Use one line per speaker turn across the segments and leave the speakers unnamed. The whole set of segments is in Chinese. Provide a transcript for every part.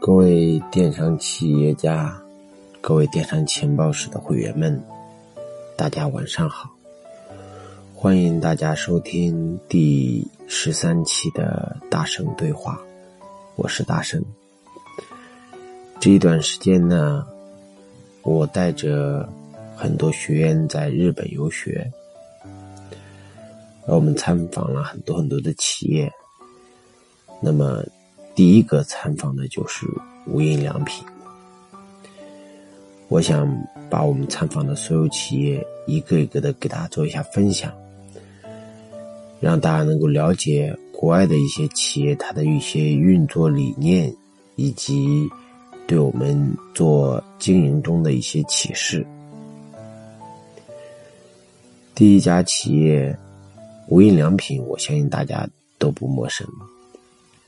各位电商企业家，各位电商情报室的会员们，大家晚上好！欢迎大家收听第十三期的大圣对话，我是大圣。这一段时间呢，我带着很多学员在日本游学，而我们参访了很多很多的企业，那么。第一个参访的就是无印良品。我想把我们参访的所有企业一个一个的给大家做一下分享，让大家能够了解国外的一些企业它的一些运作理念，以及对我们做经营中的一些启示。第一家企业无印良品，我相信大家都不陌生。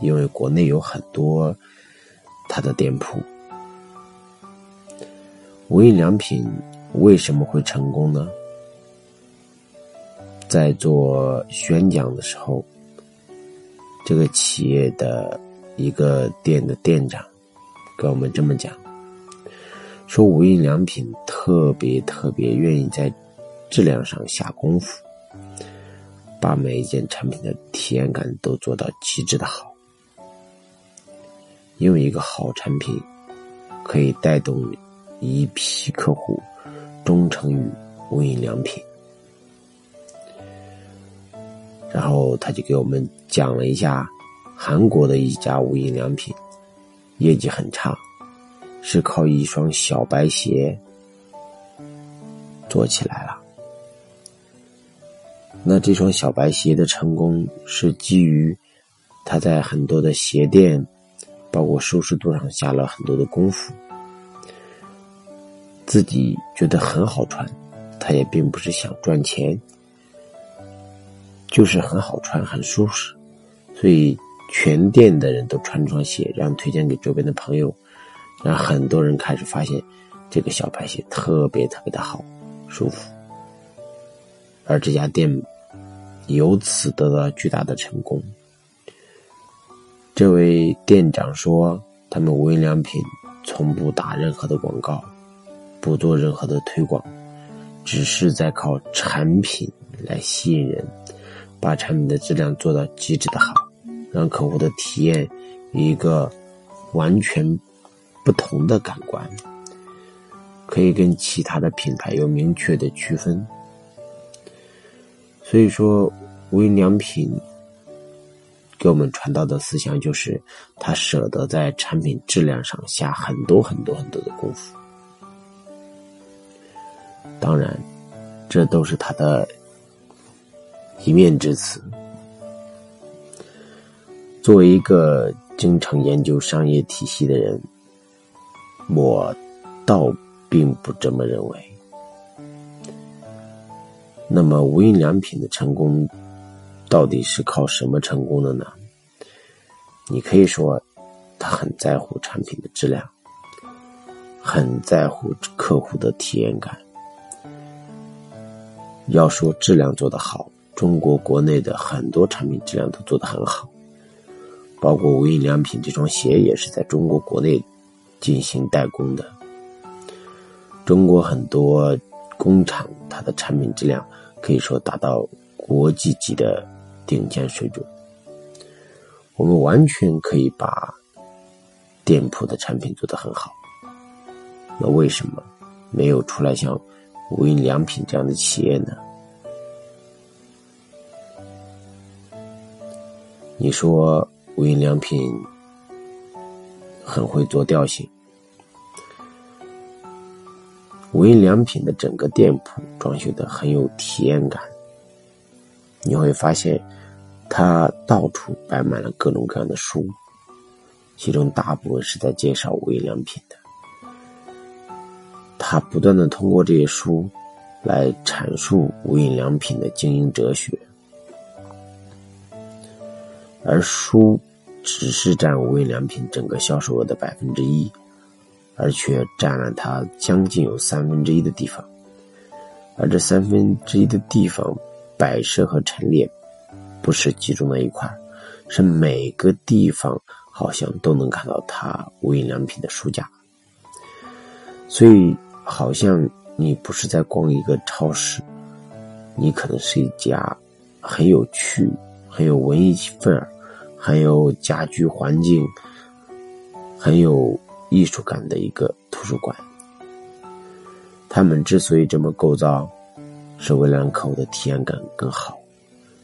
因为国内有很多它的店铺，无印良品为什么会成功呢？在做宣讲的时候，这个企业的一个店的店长跟我们这么讲，说无印良品特别特别愿意在质量上下功夫，把每一件产品的体验感都做到极致的好。因为一个好产品，可以带动一批客户忠诚于无印良品。然后他就给我们讲了一下韩国的一家无印良品，业绩很差，是靠一双小白鞋做起来了。那这双小白鞋的成功是基于他在很多的鞋店。包括舒适度上下了很多的功夫，自己觉得很好穿，他也并不是想赚钱，就是很好穿很舒适，所以全店的人都穿这双鞋，然后推荐给周边的朋友，让很多人开始发现这个小白鞋特别特别的好舒服，而这家店由此得到巨大的成功。这位店长说：“他们无印良品从不打任何的广告，不做任何的推广，只是在靠产品来吸引人，把产品的质量做到极致的好，让客户的体验一个完全不同的感官，可以跟其他的品牌有明确的区分。所以说，无印良品。”给我们传达的思想就是，他舍得在产品质量上下很多很多很多的功夫。当然，这都是他的一面之词。作为一个经常研究商业体系的人，我倒并不这么认为。那么，无印良品的成功。到底是靠什么成功的呢？你可以说，他很在乎产品的质量，很在乎客户的体验感。要说质量做得好，中国国内的很多产品质量都做得很好，包括无印良品这双鞋也是在中国国内进行代工的。中国很多工厂，它的产品质量可以说达到国际级的。顶尖水准，我们完全可以把店铺的产品做得很好。那为什么没有出来像无印良品这样的企业呢？你说无印良品很会做调性，无印良品的整个店铺装修的很有体验感。你会发现，它到处摆满了各种各样的书，其中大部分是在介绍无印良品的。他不断的通过这些书来阐述无印良品的经营哲学，而书只是占无印良品整个销售额的百分之一，而却占了它将近有三分之一的地方，而这三分之一的地方。摆设和陈列不是集中在一块是每个地方好像都能看到它无印良品的书架，所以好像你不是在逛一个超市，你可能是一家很有趣、很有文艺气氛、很有家居环境、很有艺术感的一个图书馆。他们之所以这么构造，是为了让客户的体验感更好，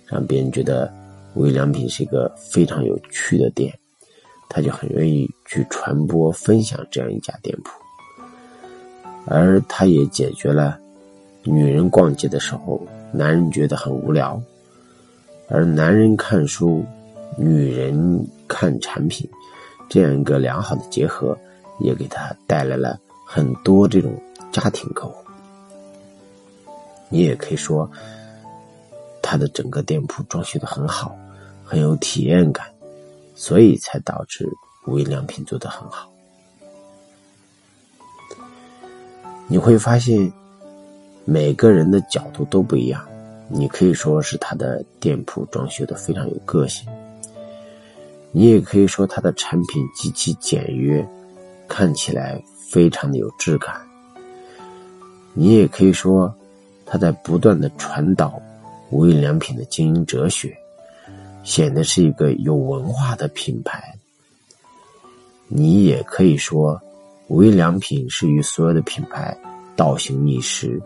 让别人觉得无印良品是一个非常有趣的店，他就很愿意去传播分享这样一家店铺。而他也解决了女人逛街的时候，男人觉得很无聊，而男人看书，女人看产品，这样一个良好的结合，也给他带来了很多这种。家庭客户，你也可以说，他的整个店铺装修的很好，很有体验感，所以才导致无印良品做的很好。你会发现，每个人的角度都不一样。你可以说是他的店铺装修的非常有个性，你也可以说他的产品极其简约，看起来非常的有质感。你也可以说，他在不断的传导无印良品的经营哲学，显得是一个有文化的品牌。你也可以说，无印良品是与所有的品牌倒行逆施，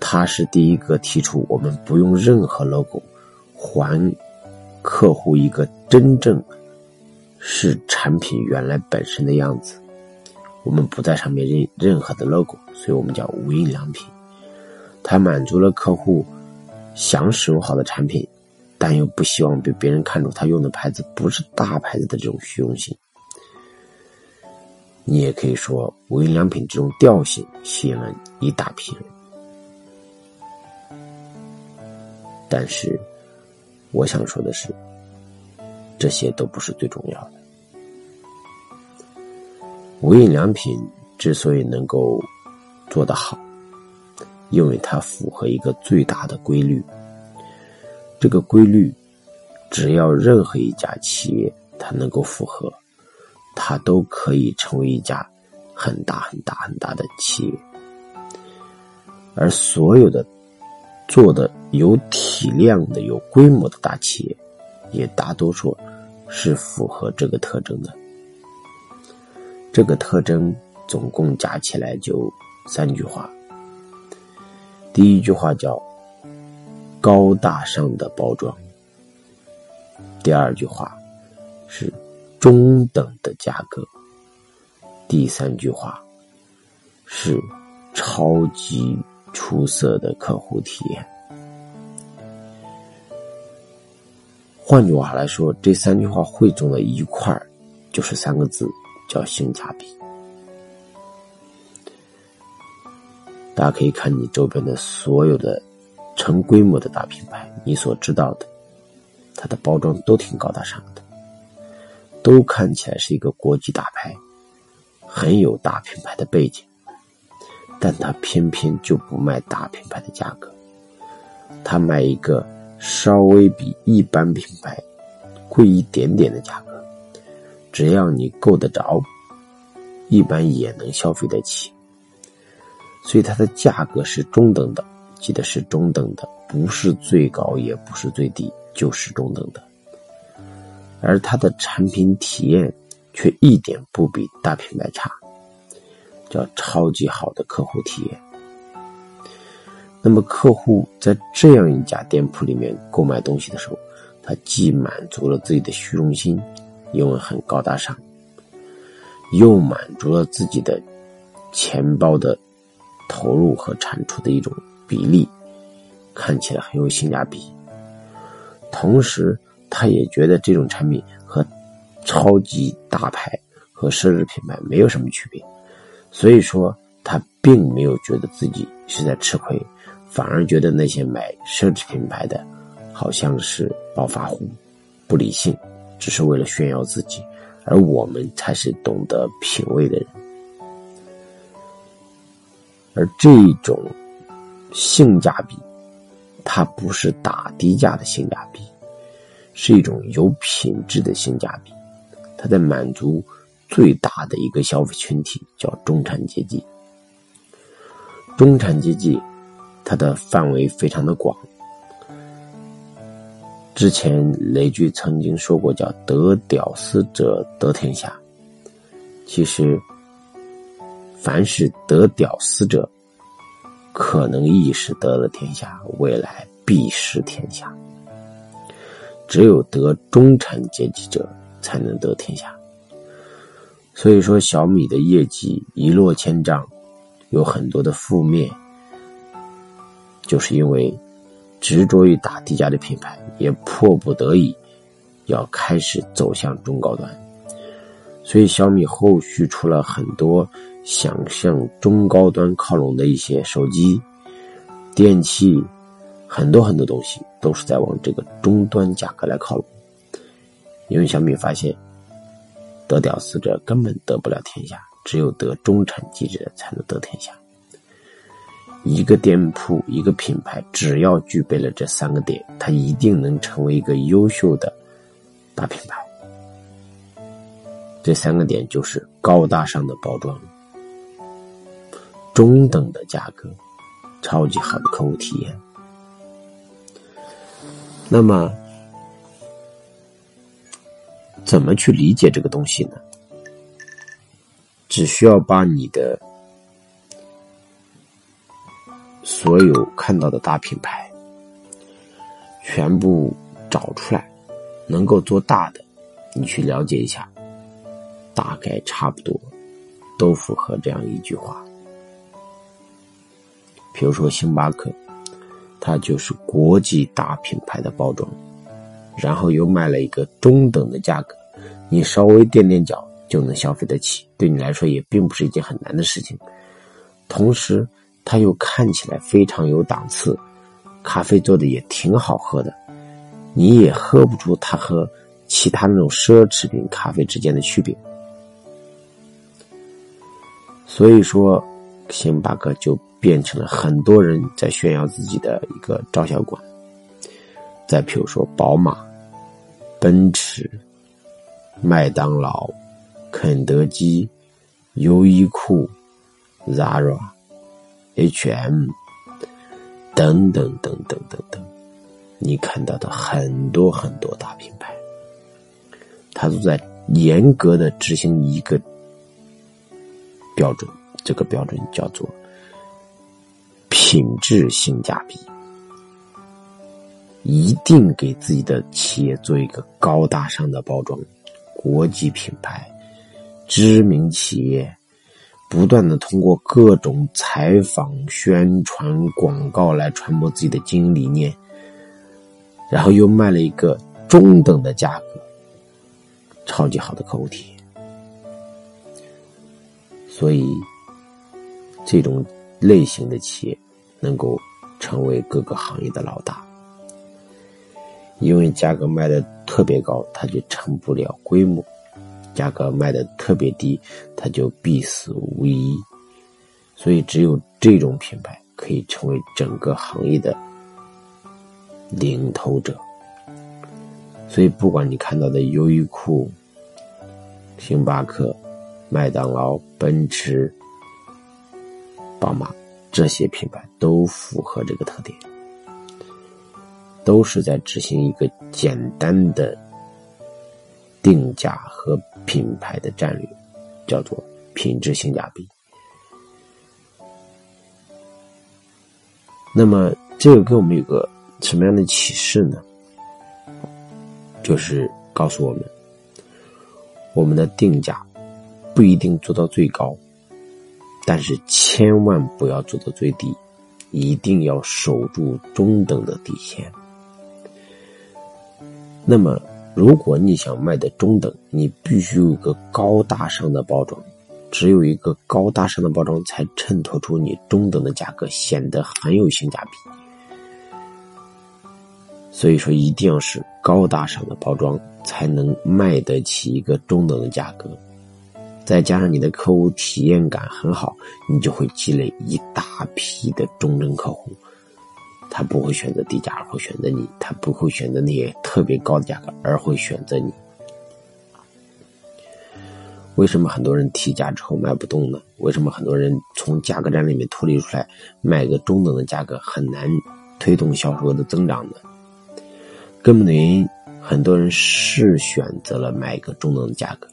他是第一个提出我们不用任何 logo，还客户一个真正是产品原来本身的样子。我们不在上面任任何的 logo，所以我们叫无印良品。它满足了客户想使用好的产品，但又不希望被别人看出他用的牌子不是大牌子的这种虚荣心。你也可以说，无印良品这种调性吸引了一大批人。但是，我想说的是，这些都不是最重要的。无印良品之所以能够做得好，因为它符合一个最大的规律。这个规律，只要任何一家企业它能够符合，它都可以成为一家很大很大很大的企业。而所有的做的有体量的、有规模的大企业，也大多数是符合这个特征的。这个特征总共加起来就三句话。第一句话叫高大上的包装，第二句话是中等的价格，第三句话是超级出色的客户体验。换句话来说，这三句话汇总在一块儿，就是三个字。叫性价比。大家可以看你周边的所有的成规模的大品牌，你所知道的，它的包装都挺高大上的，都看起来是一个国际大牌，很有大品牌的背景，但它偏偏就不卖大品牌的价格，它卖一个稍微比一般品牌贵一点点的价格。只要你够得着，一般也能消费得起。所以它的价格是中等的，记得是中等的，不是最高，也不是最低，就是中等的。而它的产品体验却一点不比大品牌差，叫超级好的客户体验。那么客户在这样一家店铺里面购买东西的时候，他既满足了自己的虚荣心。因为很高大上，又满足了自己的钱包的投入和产出的一种比例，看起来很有性价比。同时，他也觉得这种产品和超级大牌和奢侈品牌没有什么区别，所以说他并没有觉得自己是在吃亏，反而觉得那些买奢侈品牌的好像是暴发户，不理性。只是为了炫耀自己，而我们才是懂得品味的人。而这种性价比，它不是打低价的性价比，是一种有品质的性价比，它在满足最大的一个消费群体，叫中产阶级。中产阶级，它的范围非常的广。之前雷军曾经说过，叫“得屌丝者得天下”。其实，凡是得屌丝者，可能一时得了天下，未来必失天下。只有得中产阶级者，才能得天下。所以说，小米的业绩一落千丈。有很多的负面，就是因为执着于打低价的品牌，也迫不得已要开始走向中高端，所以小米后续出了很多想向中高端靠拢的一些手机、电器，很多很多东西都是在往这个终端价格来靠拢，因为小米发现得屌丝者根本得不了天下。只有得中产阶级才能得天下。一个店铺、一个品牌，只要具备了这三个点，它一定能成为一个优秀的大品牌。这三个点就是高大上的包装、中等的价格、超级好的客户体验。那么，怎么去理解这个东西呢？只需要把你的所有看到的大品牌全部找出来，能够做大的，你去了解一下，大概差不多都符合这样一句话。比如说星巴克，它就是国际大品牌的包装，然后又卖了一个中等的价格，你稍微垫垫脚。就能消费得起，对你来说也并不是一件很难的事情。同时，它又看起来非常有档次，咖啡做的也挺好喝的，你也喝不出它和其他那种奢侈品咖啡之间的区别。所以说，星巴克就变成了很多人在炫耀自己的一个照相馆。再比如说，宝马、奔驰、麦当劳。肯德基、优衣库、Zara、H&M 等等等等等等，你看到的很多很多大品牌，它都在严格的执行一个标准，这个标准叫做品质性价比，一定给自己的企业做一个高大上的包装，国际品牌。知名企业不断的通过各种采访、宣传、广告来传播自己的经营理念，然后又卖了一个中等的价格，超级好的客户体验。所以，这种类型的企业能够成为各个行业的老大，因为价格卖的特别高，它就成不了规模。价格卖的特别低，它就必死无疑。所以，只有这种品牌可以成为整个行业的领头者。所以，不管你看到的优衣库、星巴克、麦当劳、奔驰、宝马这些品牌，都符合这个特点，都是在执行一个简单的。定价和品牌的战略叫做品质性价比。那么，这个给我们有个什么样的启示呢？就是告诉我们，我们的定价不一定做到最高，但是千万不要做到最低，一定要守住中等的底线。那么。如果你想卖的中等，你必须有一个高大上的包装，只有一个高大上的包装，才衬托出你中等的价格，显得很有性价比。所以说，一定要是高大上的包装，才能卖得起一个中等的价格。再加上你的客户体验感很好，你就会积累一大批的中等客户，他不会选择低价而会选择你，他不会选择那些特别高的价格而会选择你。为什么很多人提价之后卖不动呢？为什么很多人从价格战里面脱离出来，卖个中等的价格很难推动销售额的增长呢？根本的原因，很多人是选择了买一个中等的价格，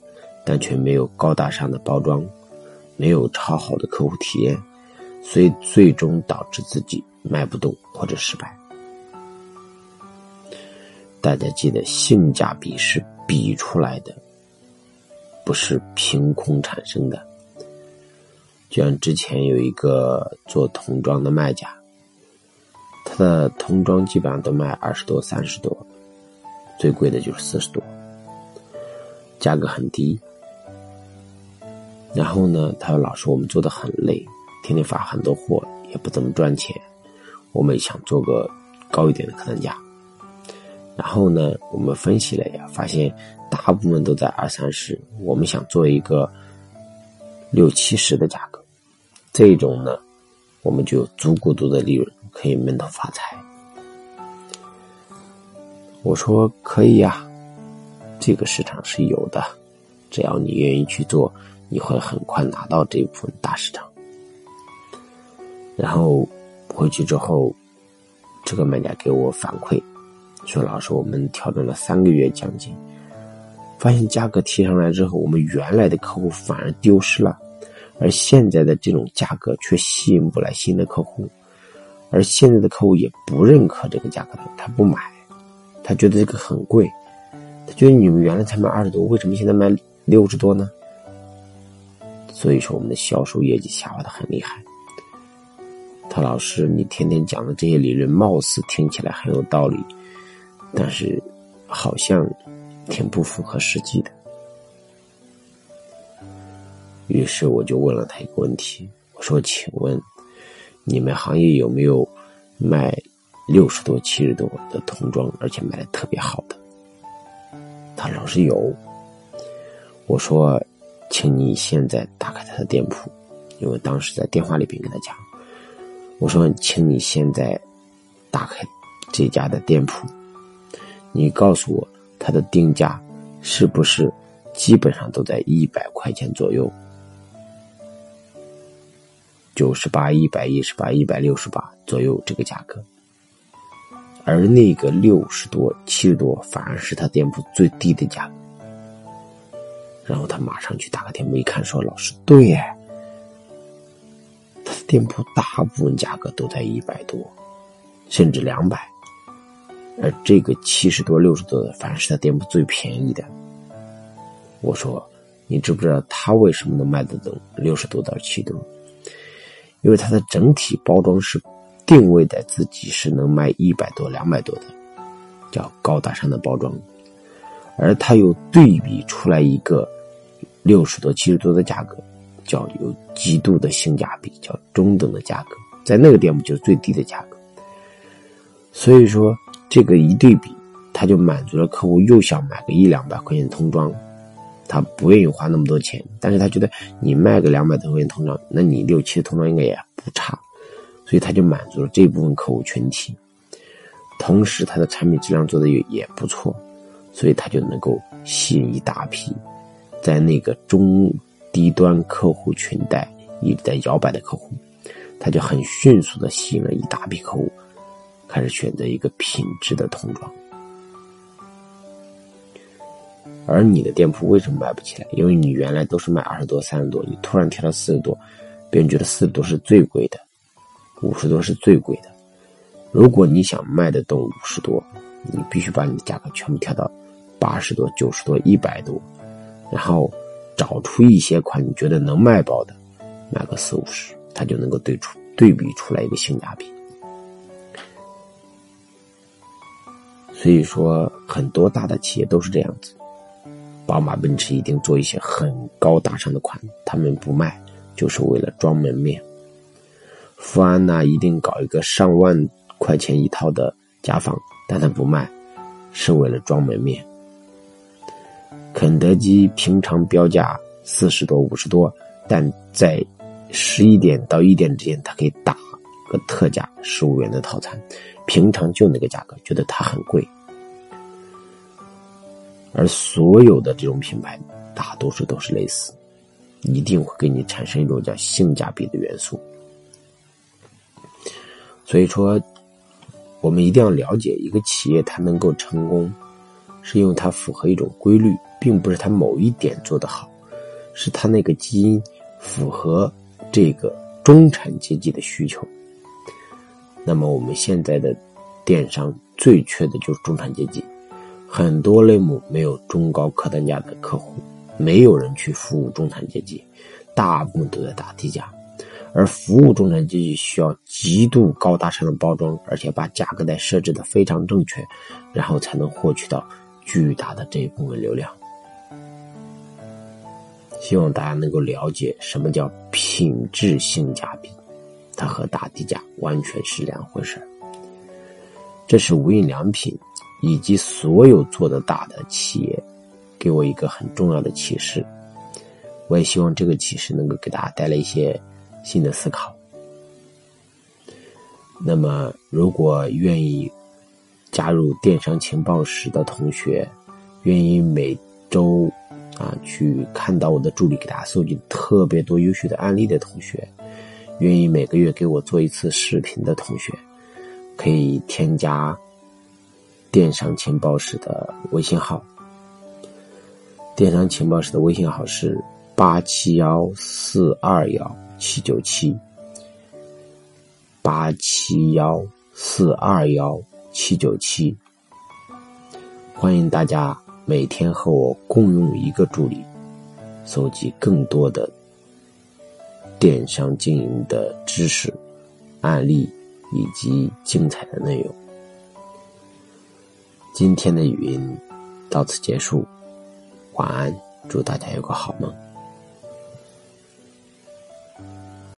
但却没有高大上的包装，没有超好的客户体验，所以最终导致自己。卖不动或者失败，大家记得性价比是比出来的，不是凭空产生的。就像之前有一个做童装的卖家，他的童装基本上都卖二十多、三十多，最贵的就是四十多，价格很低。然后呢，他：“老说，我们做的很累，天天发很多货，也不怎么赚钱。”我们想做个高一点的客单价，然后呢，我们分析了呀，发现大部分都在二三十。我们想做一个六七十的价格，这种呢，我们就有足够多的利润，可以闷头发财。我说可以呀，这个市场是有的，只要你愿意去做，你会很快拿到这部分大市场。然后。回去之后，这个卖家给我反馈说：“老师，我们调整了三个月奖金，发现价格提上来之后，我们原来的客户反而丢失了，而现在的这种价格却吸引不来新的客户，而现在的客户也不认可这个价格，他不买，他觉得这个很贵，他觉得你们原来才卖二十多，为什么现在卖六十多呢？所以说，我们的销售业绩下滑的很厉害。”他老师，你天天讲的这些理论，貌似听起来很有道理，但是好像挺不符合实际的。于是我就问了他一个问题，我说：“请问你们行业有没有卖六十多、七十多的童装，而且卖的特别好的？”他老师有。我说：“请你现在打开他的店铺，因为当时在电话里边跟他讲。”我说，请你现在打开这家的店铺，你告诉我它的定价是不是基本上都在一百块钱左右，九十八、一百一十八、一百六十八左右这个价格，而那个六十多、七十多反而是他店铺最低的价格。然后他马上去打开店铺一看，说：“老师，对耶。”他的店铺大部分价格都在一百多，甚至两百，而这个七十多、六十多的，反而是他店铺最便宜的。我说，你知不知道他为什么能卖得动六十多到七多？因为他的整体包装是定位在自己是能卖一百多、两百多的，叫高大上的包装，而他又对比出来一个六十多、七十多的价格。叫有极度的性价比，叫中等的价格，在那个店铺就是最低的价格。所以说，这个一对比，他就满足了客户又想买个一两百块钱童装，他不愿意花那么多钱，但是他觉得你卖个两百多块钱童装，那你六七的童装应该也不差，所以他就满足了这部分客户群体。同时，他的产品质量做的也也不错，所以他就能够吸引一大批在那个中。低端客户群带一直在摇摆的客户，他就很迅速的吸引了一大批客户，开始选择一个品质的童装。而你的店铺为什么卖不起来？因为你原来都是卖二十多、三十多，你突然调到四十多，别人觉得四十多是最贵的，五十多是最贵的。如果你想卖得动五十多，你必须把你的价格全部调到八十多、九十多、一百多，然后。找出一些款你觉得能卖爆的，卖个四五十，它就能够对出对比出来一个性价比。所以说，很多大的企业都是这样子。宝马、奔驰一定做一些很高大上的款，他们不卖就是为了装门面。富安呢，一定搞一个上万块钱一套的家纺，但他不卖，是为了装门面。肯德基平常标价四十多、五十多，但在十一点到一点之间，它可以打个特价十五元的套餐，平常就那个价格，觉得它很贵。而所有的这种品牌，大多数都是类似，一定会给你产生一种叫性价比的元素。所以说，我们一定要了解一个企业它能够成功，是因为它符合一种规律，并不是他某一点做得好，是他那个基因符合这个中产阶级的需求。那么我们现在的电商最缺的就是中产阶级。很多类目没有中高客单价的客户，没有人去服务中产阶级，大部分都在打低价，而服务中产阶级需要极度高大上的包装，而且把价格带设置的非常正确，然后才能获取到巨大的这一部分流量。希望大家能够了解什么叫品质性价比，它和打低价完全是两回事这是无印良品。以及所有做的大的企业，给我一个很重要的启示。我也希望这个启示能够给大家带来一些新的思考。那么，如果愿意加入电商情报室的同学，愿意每周啊去看到我的助理给大家搜集特别多优秀的案例的同学，愿意每个月给我做一次视频的同学，可以添加。电商情报室的微信号，电商情报室的微信号是八七幺四二幺七九七，八七幺四二幺七九七。欢迎大家每天和我共用一个助理，搜集更多的电商经营的知识、案例以及精彩的内容。今天的语音到此结束，晚安，祝大家有个好梦。